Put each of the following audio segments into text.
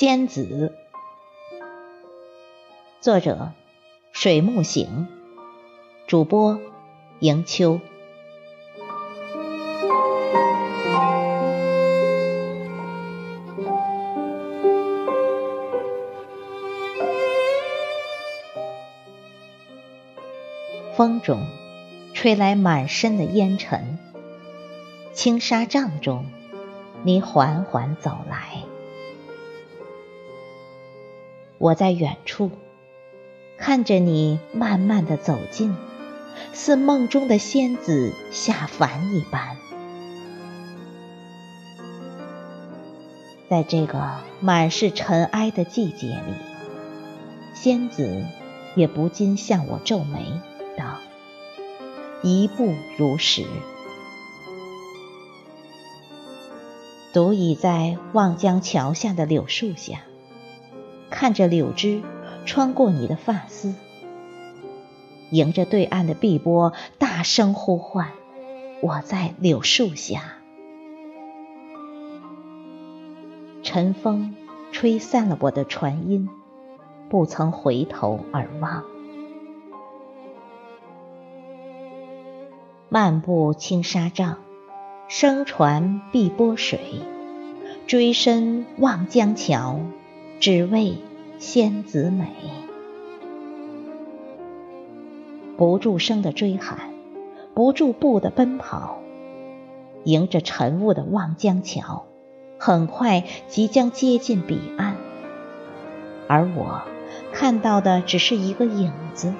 仙子，作者水木行，主播迎秋。风中吹来满身的烟尘，青纱帐中，你缓缓走来。我在远处看着你慢慢的走近，似梦中的仙子下凡一般。在这个满是尘埃的季节里，仙子也不禁向我皱眉。道：“一步如石。”独倚在望江桥下的柳树下，看着柳枝穿过你的发丝，迎着对岸的碧波，大声呼唤：“我在柳树下。”晨风吹散了我的船音，不曾回头而望。漫步青纱帐，声传碧波水，追身望江桥，只为仙子美。不住声的追喊，不住步的奔跑，迎着晨雾的望江桥，很快即将接近彼岸。而我看到的只是一个影子，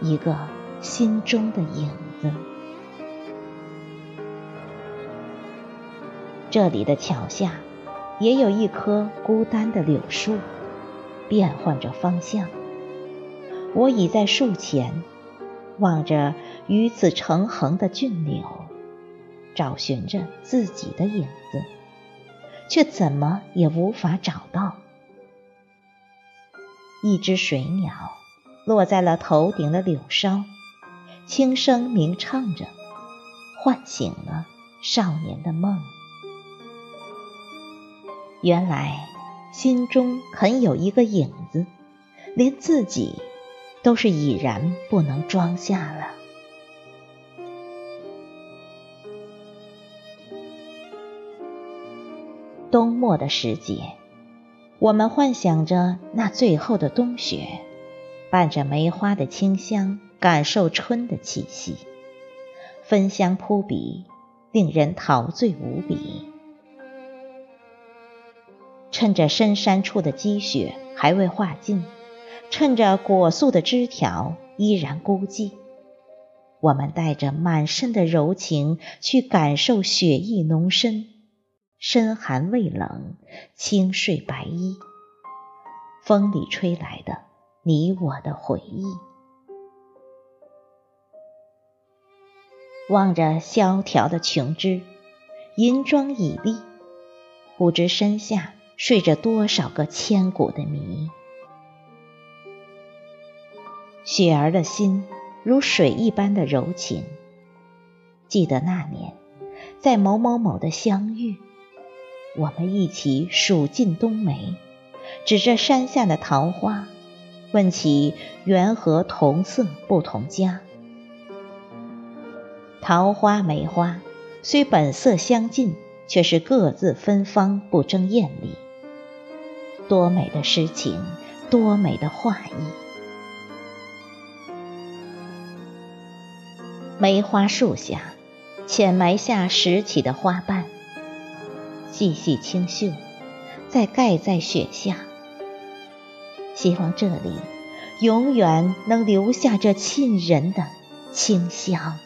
一个心中的影子。这里的桥下，也有一棵孤单的柳树，变换着方向。我倚在树前，望着与此成横的峻柳，找寻着自己的影子，却怎么也无法找到。一只水鸟落在了头顶的柳梢，轻声鸣唱着，唤醒了少年的梦。原来心中很有一个影子，连自己都是已然不能装下了。冬末的时节，我们幻想着那最后的冬雪，伴着梅花的清香，感受春的气息，芬香扑鼻，令人陶醉无比。趁着深山处的积雪还未化尽，趁着果树的枝条依然孤寂，我们带着满身的柔情去感受雪意浓深，深寒未冷，轻睡白衣，风里吹来的你我的回忆。望着萧条的琼枝，银装已立，不知身下。睡着多少个千古的谜？雪儿的心如水一般的柔情。记得那年，在某某某的相遇，我们一起数尽冬梅，指着山下的桃花，问起缘何同色不同家。桃花梅花虽本色相近，却是各自芬芳，不争艳丽。多美的诗情，多美的画意。梅花树下，浅埋下拾起的花瓣，细细清秀，再盖在雪下。希望这里永远能留下这沁人的清香。